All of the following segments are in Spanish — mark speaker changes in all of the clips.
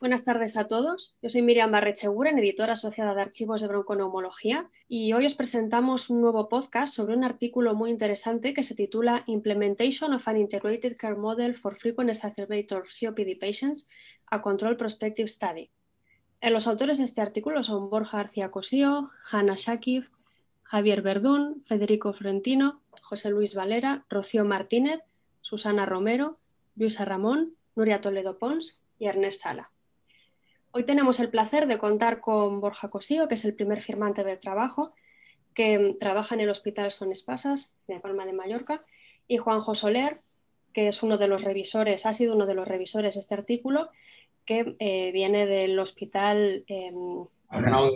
Speaker 1: Buenas tardes a todos. Yo soy Miriam Barrecheguren, editora asociada de archivos de bronconeumología, y hoy os presentamos un nuevo podcast sobre un artículo muy interesante que se titula Implementation of an Integrated Care Model for Frequent Exacerbator COPD Patients, a Control Prospective Study. Eh, los autores de este artículo son Borja García Cosío, Hanna Shakif, Javier Verdún, Federico Florentino, José Luis Valera, Rocío Martínez, Susana Romero, Luisa Ramón, Nuria Toledo Pons y Ernest Sala. Hoy tenemos el placer de contar con Borja Cosío, que es el primer firmante del trabajo, que trabaja en el Hospital Son Espasas de Palma de Mallorca, y Juanjo Soler, que es uno de los revisores, ha sido uno de los revisores de este artículo, que eh, viene del Hospital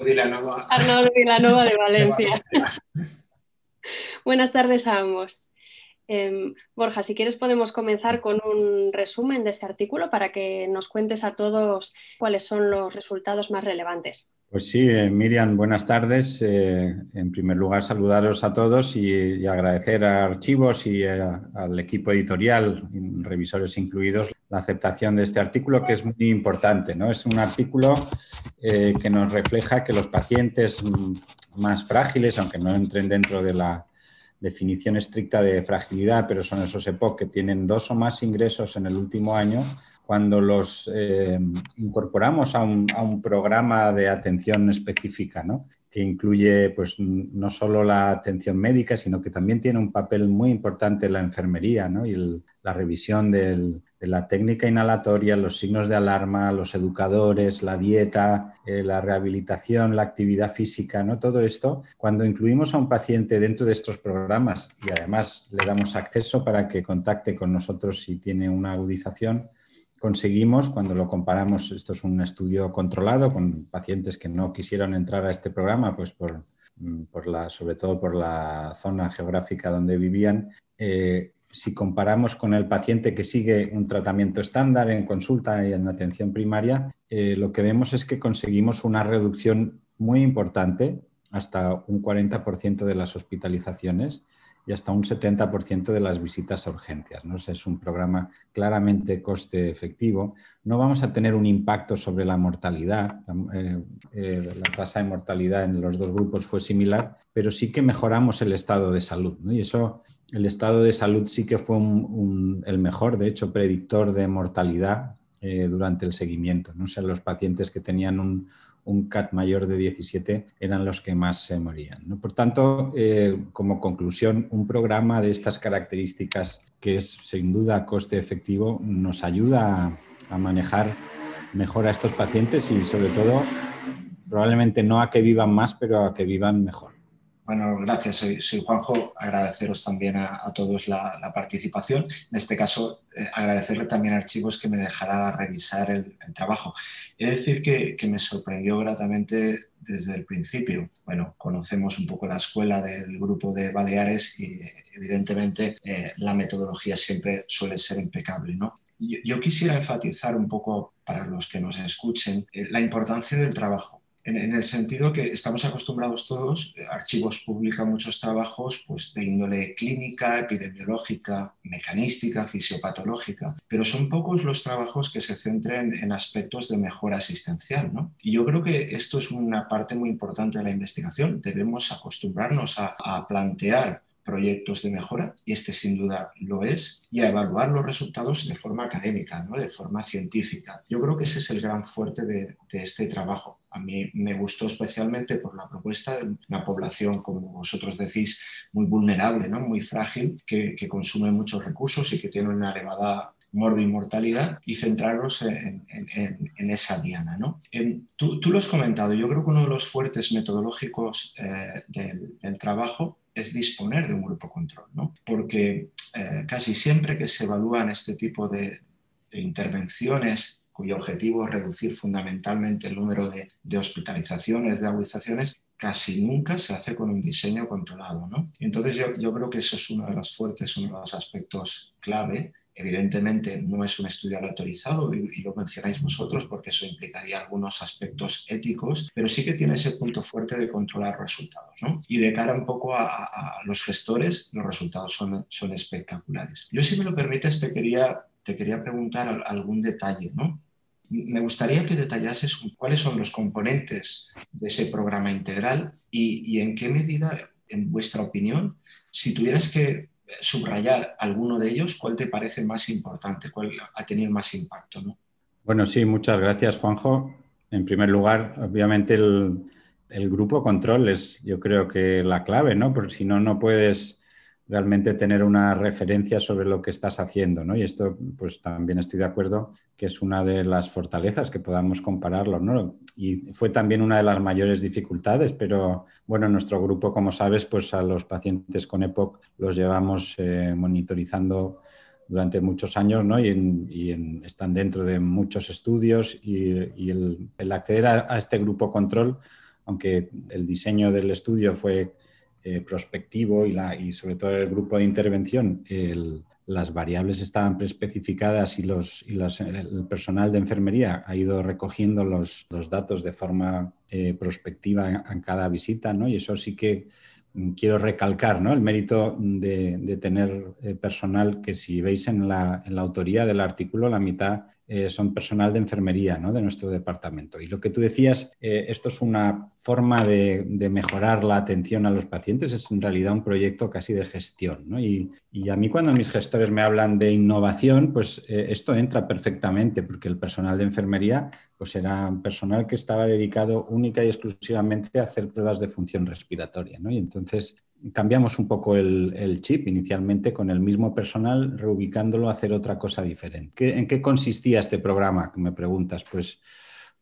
Speaker 2: Vilanova.
Speaker 1: Arnaldo Vilanova de Valencia. Buenas tardes a ambos. Em, Borja, si quieres podemos comenzar con un resumen de este artículo para que nos cuentes a todos cuáles son los resultados más relevantes.
Speaker 3: Pues sí, eh, Miriam, buenas tardes. Eh, en primer lugar, saludaros a todos y, agradecer a Archivos y al equipo editorial, revisores incluidos, la aceptación de este artículo, que es muy importante. ¿no? Es un artículo eh, que nos refleja que los pacientes más frágiles, aunque no entren dentro de la definición estricta de fragilidad, pero son esos EPOC que tienen dos o más ingresos en el último año, cuando los eh, incorporamos a un, a un, programa de atención específica, ¿no? que incluye pues, no solo la atención médica, sino que también tiene un papel muy importante la enfermería ¿no? y la revisión del, la técnica inhalatoria, los signos de alarma, los educadores, la dieta, eh, la rehabilitación, la actividad física, ¿no? Todo esto, cuando incluimos a un paciente dentro de estos programas y además le damos acceso para que contacte con nosotros si tiene una agudización, conseguimos, cuando lo comparamos, esto es un estudio controlado con pacientes que no quisieron entrar a este programa, pues por, mm, la, sobre todo por la zona geográfica donde vivían, eh, si comparamos con el paciente que sigue un tratamiento estándar en consulta y en atención primaria, eh, lo que vemos es que conseguimos una reducción muy importante, hasta un 40% de las hospitalizaciones y hasta un 70% de las visitas a urgencias. ¿no? es un programa claramente coste efectivo. No vamos a tener un impacto sobre la mortalidad. Eh, eh, la tasa de mortalidad en los dos grupos fue similar, pero sí que mejoramos el estado de salud. Y eso el estado de salud sí que fue el mejor, de hecho, predictor de mortalidad eh, durante el seguimiento. ¿no? O los pacientes que tenían un, CAT mayor de 17 eran los que más se morían. Por tanto, eh, como conclusión, un programa de estas características, que es sin duda coste efectivo, nos ayuda a manejar mejor a estos pacientes y sobre todo, probablemente no a que vivan más, pero a que vivan mejor.
Speaker 2: Bueno, gracias. Soy, Juanjo. Agradeceros también a, todos la, participación. En este caso, eh, agradecerle también a Archivos que me dejará revisar el, trabajo. He de decir que, me sorprendió gratamente desde el principio. Bueno, conocemos un poco la escuela del grupo de Baleares y evidentemente eh, la metodología siempre suele ser impecable. ¿no? Yo, quisiera enfatizar un poco para los que nos escuchen eh, la importancia del trabajo en, el sentido que estamos acostumbrados todos, eh, Archivos publica muchos trabajos pues, de índole clínica, epidemiológica, mecanística, fisiopatológica, pero son pocos los trabajos que se centren en aspectos de mejora asistencial. ¿no? Y yo creo que esto es una parte muy importante de la investigación. Debemos acostumbrarnos a, a plantear proyectos de mejora, y este sin duda lo es, y a evaluar los resultados de forma académica, ¿no? de forma científica. Yo creo que ese es el gran fuerte de, este trabajo. A mí me gustó especialmente por la propuesta de una población, como vosotros decís, muy vulnerable, ¿no? muy frágil, que, consume muchos recursos y que tiene una elevada morbimortalidad y centrarnos en, esa diana. ¿no? tú, lo has comentado, yo creo que uno de los fuertes metodológicos eh, del, del, trabajo es disponer de un grupo control, ¿no? porque eh, casi siempre que se evalúan este tipo de, intervenciones cuyo objetivo es reducir fundamentalmente el número de, hospitalizaciones, de agudizaciones, casi nunca se hace con un diseño controlado. ¿no? Entonces yo, yo creo que eso es uno de los fuertes, uno de los aspectos clave Evidentemente no es un estudio autorizado y, lo mencionáis vosotros porque eso implicaría algunos aspectos éticos, pero sí que tiene ese punto fuerte de controlar resultados. ¿no? Y de cara un poco a, los gestores, los resultados son, son espectaculares. Yo si me lo permites te quería, te quería preguntar algún detalle. ¿no? Me gustaría que detallases cuáles son los componentes de ese programa integral y, en qué medida, en vuestra opinión, si tuvieras que subrayar alguno de ellos, ¿cuál te parece más importante? ¿Cuál ha tenido más impacto? ¿no?
Speaker 3: Bueno, sí, muchas gracias, Juanjo. En primer lugar, obviamente el, el grupo control es, yo creo que la clave, ¿no? Porque si no, no puedes realmente tener una referencia sobre lo que estás haciendo, ¿no? Y esto, pues también estoy de acuerdo que es una de las fortalezas que podamos compararlo, ¿no? Y fue también una de las mayores dificultades, pero bueno, nuestro grupo, como sabes, pues a los pacientes con EPOC los llevamos eh, monitorizando durante muchos años, ¿no? Y, están dentro de muchos estudios y, el, acceder a este grupo control, aunque el diseño del estudio fue eh, prospectivo y, la, y sobre todo el grupo de intervención, las variables estaban preespecificadas y, los, y el personal de enfermería ha ido recogiendo los, los datos de forma eh, prospectiva en, cada visita, ¿no? Y eso sí que mm, quiero recalcar, ¿no? El mérito de, de tener eh, personal que si veis en la, en la autoría del artículo, la mitad eh, son personal de enfermería ¿no? de nuestro departamento. Y lo que tú decías, eh, esto es una forma de, mejorar la atención a los pacientes, es en realidad un proyecto casi de gestión. Y, a mí cuando mis gestores me hablan de innovación, pues eh, esto entra perfectamente, porque el personal de enfermería pues era personal que estaba dedicado única y exclusivamente a hacer pruebas de función respiratoria. Y entonces cambiamos un poco el, chip inicialmente con el mismo personal, reubicándolo a hacer otra cosa diferente. ¿En qué consistía este programa? Me preguntas. Pues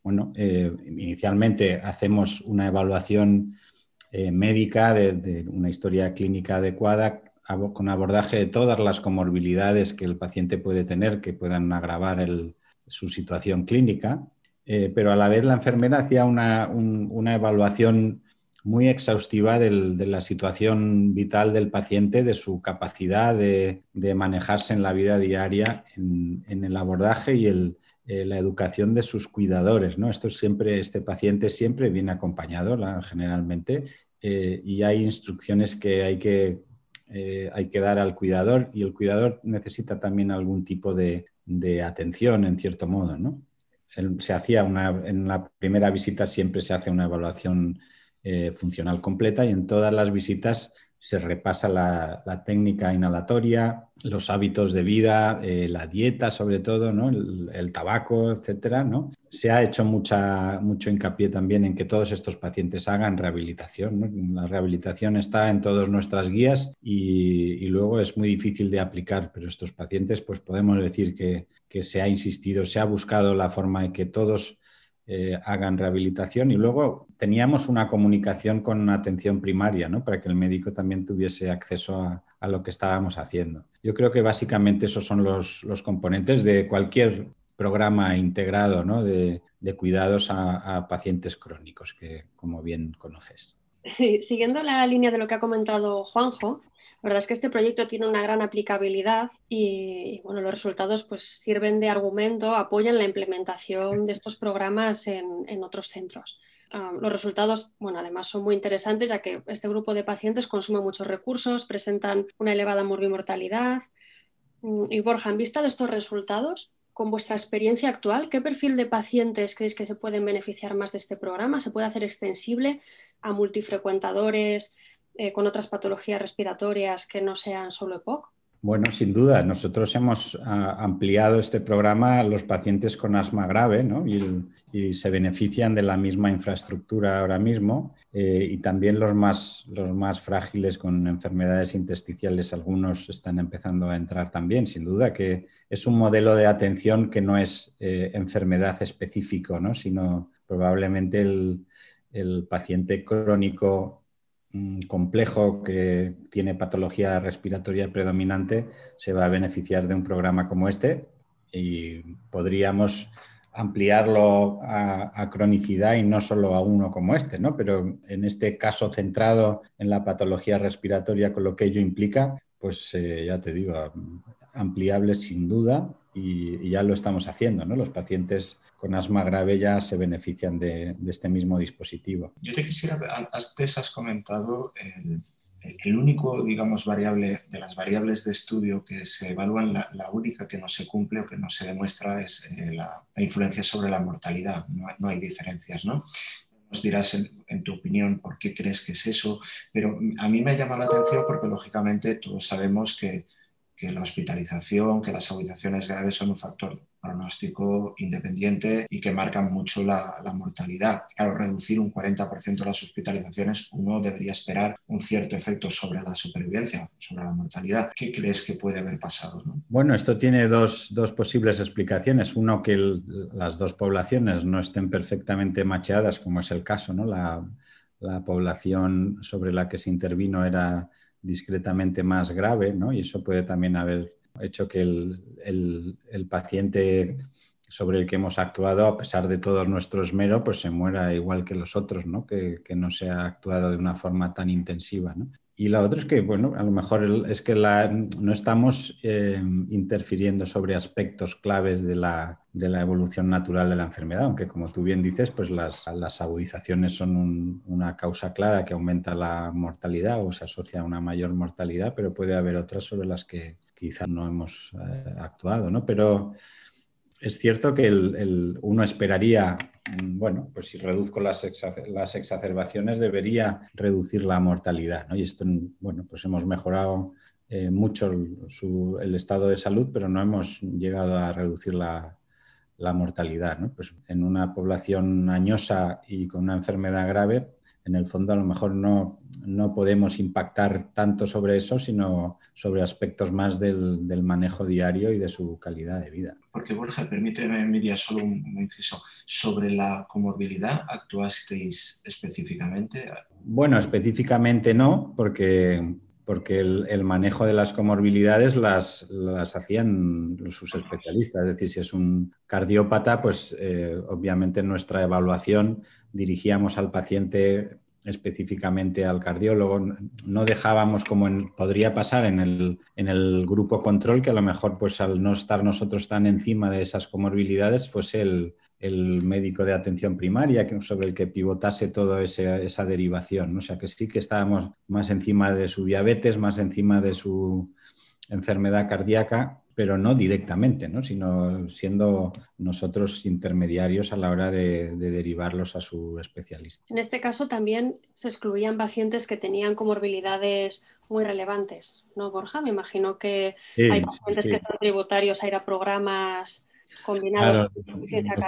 Speaker 3: bueno, eh, inicialmente hacemos una evaluación eh, médica de, una historia clínica adecuada con abordaje de todas las comorbilidades que el paciente puede tener que puedan agravar su situación clínica, eh, pero a la vez la enfermera hacía una, una evaluación muy exhaustiva de la situación vital del paciente, de su capacidad de, manejarse en la vida diaria, en, el abordaje y eh, la educación de sus cuidadores. ¿no? Esto siempre, este paciente siempre viene acompañado generalmente eh, y hay instrucciones que hay que, eh, hay que dar al cuidador y el cuidador necesita también algún tipo de, atención en cierto modo. ¿no? Se hacía una, en la primera visita siempre se hace una evaluación eh, funcional completa y en todas las visitas se repasa la, técnica inhalatoria, los hábitos de vida, eh, la dieta sobre todo, ¿no? el, tabaco, etcétera. ¿no? Se ha hecho mucha, mucho hincapié también en que todos estos pacientes hagan rehabilitación. La rehabilitación está en todas nuestras guías y, luego es muy difícil de aplicar, pero estos pacientes pues podemos decir que, que se ha insistido, se ha buscado la forma de que todos eh, hagan rehabilitación y luego teníamos una comunicación con atención primaria, ¿no? Para que el médico también tuviese acceso a, lo que estábamos haciendo. Yo creo que básicamente esos son los, componentes de cualquier programa integrado ¿no? de, cuidados a, pacientes crónicos, que como bien conoces.
Speaker 1: Siguiendo la línea de lo que ha comentado Juanjo, la verdad es que este proyecto tiene una gran aplicabilidad y, bueno, los resultados pues, sirven de argumento, apoyan la implementación de estos programas en, otros centros. Ah, los resultados, bueno, además son muy interesantes ya que este grupo de pacientes consume muchos recursos, presentan una elevada morbimortalidad. Mm, y Borja, en vista de estos resultados, con vuestra experiencia actual, ¿qué perfil de pacientes creéis que se pueden beneficiar más de este programa? ¿Se puede hacer extensible a multifrecuentadores, eh, con otras patologías respiratorias que no sean solo EPOC?
Speaker 3: Bueno, sin duda. Nosotros hemos ah, ampliado este programa a los pacientes con asma grave ¿no? y, se benefician de la misma infraestructura ahora mismo eh, y también los más, los más frágiles con enfermedades intersticiales, algunos están empezando a entrar también. Sin duda que es un modelo de atención que no es eh, enfermedad específico, ¿no? sino probablemente el, el paciente crónico complejo que tiene patología respiratoria predominante se va a beneficiar de un programa como este y podríamos ampliarlo a, cronicidad y no solo a uno como este, ¿no? Pero en este caso centrado en la patología respiratoria con lo que ello implica, pues eh, ya te digo, ampliable sin duda y, ya lo estamos haciendo. ¿no? Los pacientes con asma grave ya se benefician de, este mismo dispositivo.
Speaker 2: Yo te quisiera, antes has comentado el único, digamos, variable de las variables de estudio que se evalúan, la, única que no se cumple o que no se demuestra es eh, la, influencia sobre la mortalidad. No, hay diferencias, ¿no? Nos dirás en, tu opinión por qué crees que es eso, pero a mí me llama la atención porque lógicamente todos sabemos que, que la hospitalización, que las agudizaciones graves son un factor pronóstico independiente y que marcan mucho la, mortalidad. Claro, reducir un 40% las hospitalizaciones, uno debería esperar un cierto efecto sobre la supervivencia, sobre la mortalidad. ¿Qué crees que puede haber pasado?
Speaker 3: Bueno, esto tiene dos, posibles explicaciones. Uno, que las dos poblaciones no estén perfectamente macheadas, como es el caso, ¿no? La, la población sobre la que se intervino era discretamente más grave, ¿no? Y eso puede también haber hecho que el, paciente sobre el que hemos actuado, a pesar de todo nuestro esmero, pues se muera igual que los otros, ¿no? Que, no se ha actuado de una forma tan intensiva. Y la otra es que, bueno, a lo mejor es que no estamos eh, interfiriendo sobre aspectos claves de la, evolución natural de la enfermedad, aunque como tú bien dices, pues las, agudizaciones son una causa clara que aumenta la mortalidad o se asocia a una mayor mortalidad, pero puede haber otras sobre las que quizás no hemos eh, actuado, ¿no? Pero es cierto que uno esperaría, bueno, pues si reduzco las, exacerbaciones debería reducir la mortalidad, ¿no? Y esto, bueno, pues hemos mejorado eh, mucho el, estado de salud, pero no hemos llegado a reducir la, la mortalidad, ¿no? Pues en una población añosa y con una enfermedad grave, en el fondo a lo mejor no, no podemos impactar tanto sobre eso, sino sobre aspectos más del, del, manejo diario y de su calidad de vida.
Speaker 2: Porque Borja, permíteme, Miriam, solo un, inciso. ¿Sobre la comorbilidad actuasteis específicamente?
Speaker 3: Bueno, específicamente no, porque, porque el, manejo de las comorbilidades las, las, hacían sus especialistas. Es decir, si es un cardiópata, pues eh, obviamente en nuestra evaluación dirigíamos al paciente específicamente al cardiólogo. No dejábamos como podría pasar en el, en el, grupo control, que a lo mejor pues al no estar nosotros tan encima de esas comorbilidades, fuese el, el médico de atención primaria sobre el que pivotase toda esa derivación. O sea que sí que estábamos más encima de su diabetes, más encima de su enfermedad cardíaca pero no directamente, ¿no? sino siendo nosotros intermediarios a la hora de, derivarlos a su especialista.
Speaker 1: En este caso también se excluían pacientes que tenían comorbilidades muy relevantes, ¿no, Borja? Me imagino que hay pacientes que son tributarios a ir a programas combinados
Speaker 3: con.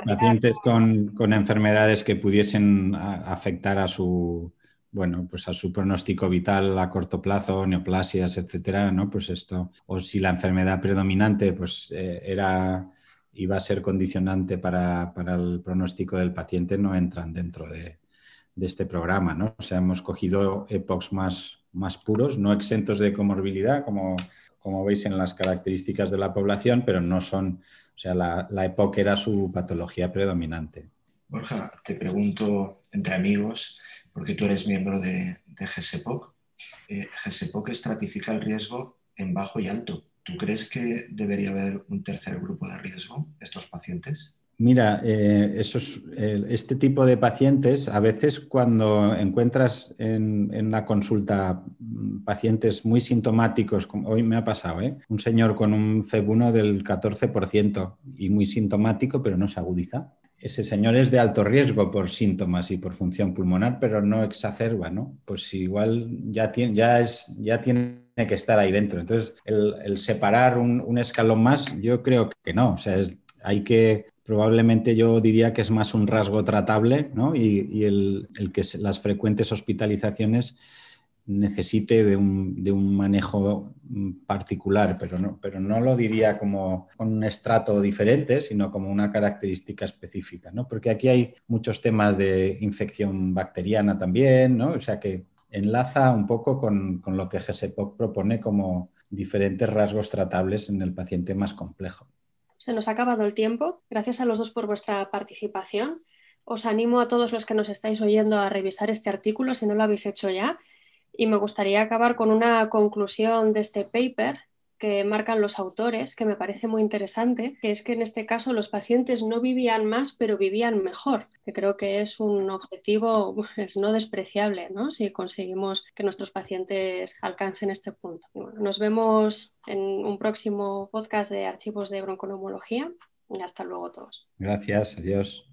Speaker 3: Pacientes con, con enfermedades que pudiesen afectar a su bueno, pues a su pronóstico vital a corto plazo, neoplasias, etcétera, ¿no? Pues esto, o si la enfermedad predominante, pues eh, era, iba a ser condicionante para, el pronóstico del paciente, no entran dentro de, este programa, ¿no? O sea, hemos cogido EPOCs más, más puros, no exentos de comorbilidad, como, como veis en las características de la población, pero no son, o sea, la, la EPOC era su patología predominante.
Speaker 2: Borja, te pregunto entre amigos, porque tú eres miembro de, de GSPOC. Eh, GSPOC estratifica el riesgo en bajo y alto. ¿Tú crees que debería haber un tercer grupo de riesgo, estos pacientes?
Speaker 3: Mira, eh, este tipo de pacientes, a veces cuando encuentras en, la consulta pacientes muy sintomáticos, como hoy me ha pasado, ¿eh? un señor con un FEB1 del 14% y muy sintomático, pero no se agudiza ese señor es de alto riesgo por síntomas y por función pulmonar, pero no exacerba, ¿no? Pues igual ya tiene, ya es, ya tiene que estar ahí dentro. Entonces, el, separar un, escalón más, yo creo que no. O sea, hay que, probablemente yo diría que es más un rasgo tratable, ¿no? Y, el, que las frecuentes hospitalizaciones necesite de un, manejo particular, pero no, pero no lo diría como un estrato diferente, sino como una característica específica, ¿no? Porque aquí hay muchos temas de infección bacteriana también, ¿no? O sea que enlaza un poco con, con lo que GSPOC propone como diferentes rasgos tratables en el paciente más complejo.
Speaker 1: Se nos ha acabado el tiempo. Gracias a los dos por vuestra participación. Os animo a todos los que nos estáis oyendo a revisar este artículo si no lo habéis hecho ya y me gustaría acabar con una conclusión de este paper marcan los autores, que me parece muy interesante, que es que en este caso los pacientes no vivían más, pero vivían mejor, que creo que es un objetivo no despreciable, ¿no? Si conseguimos que nuestros pacientes alcancen este punto. nos vemos en un próximo podcast de archivos de bronconeumología. Hasta luego todos.
Speaker 3: Gracias, adiós.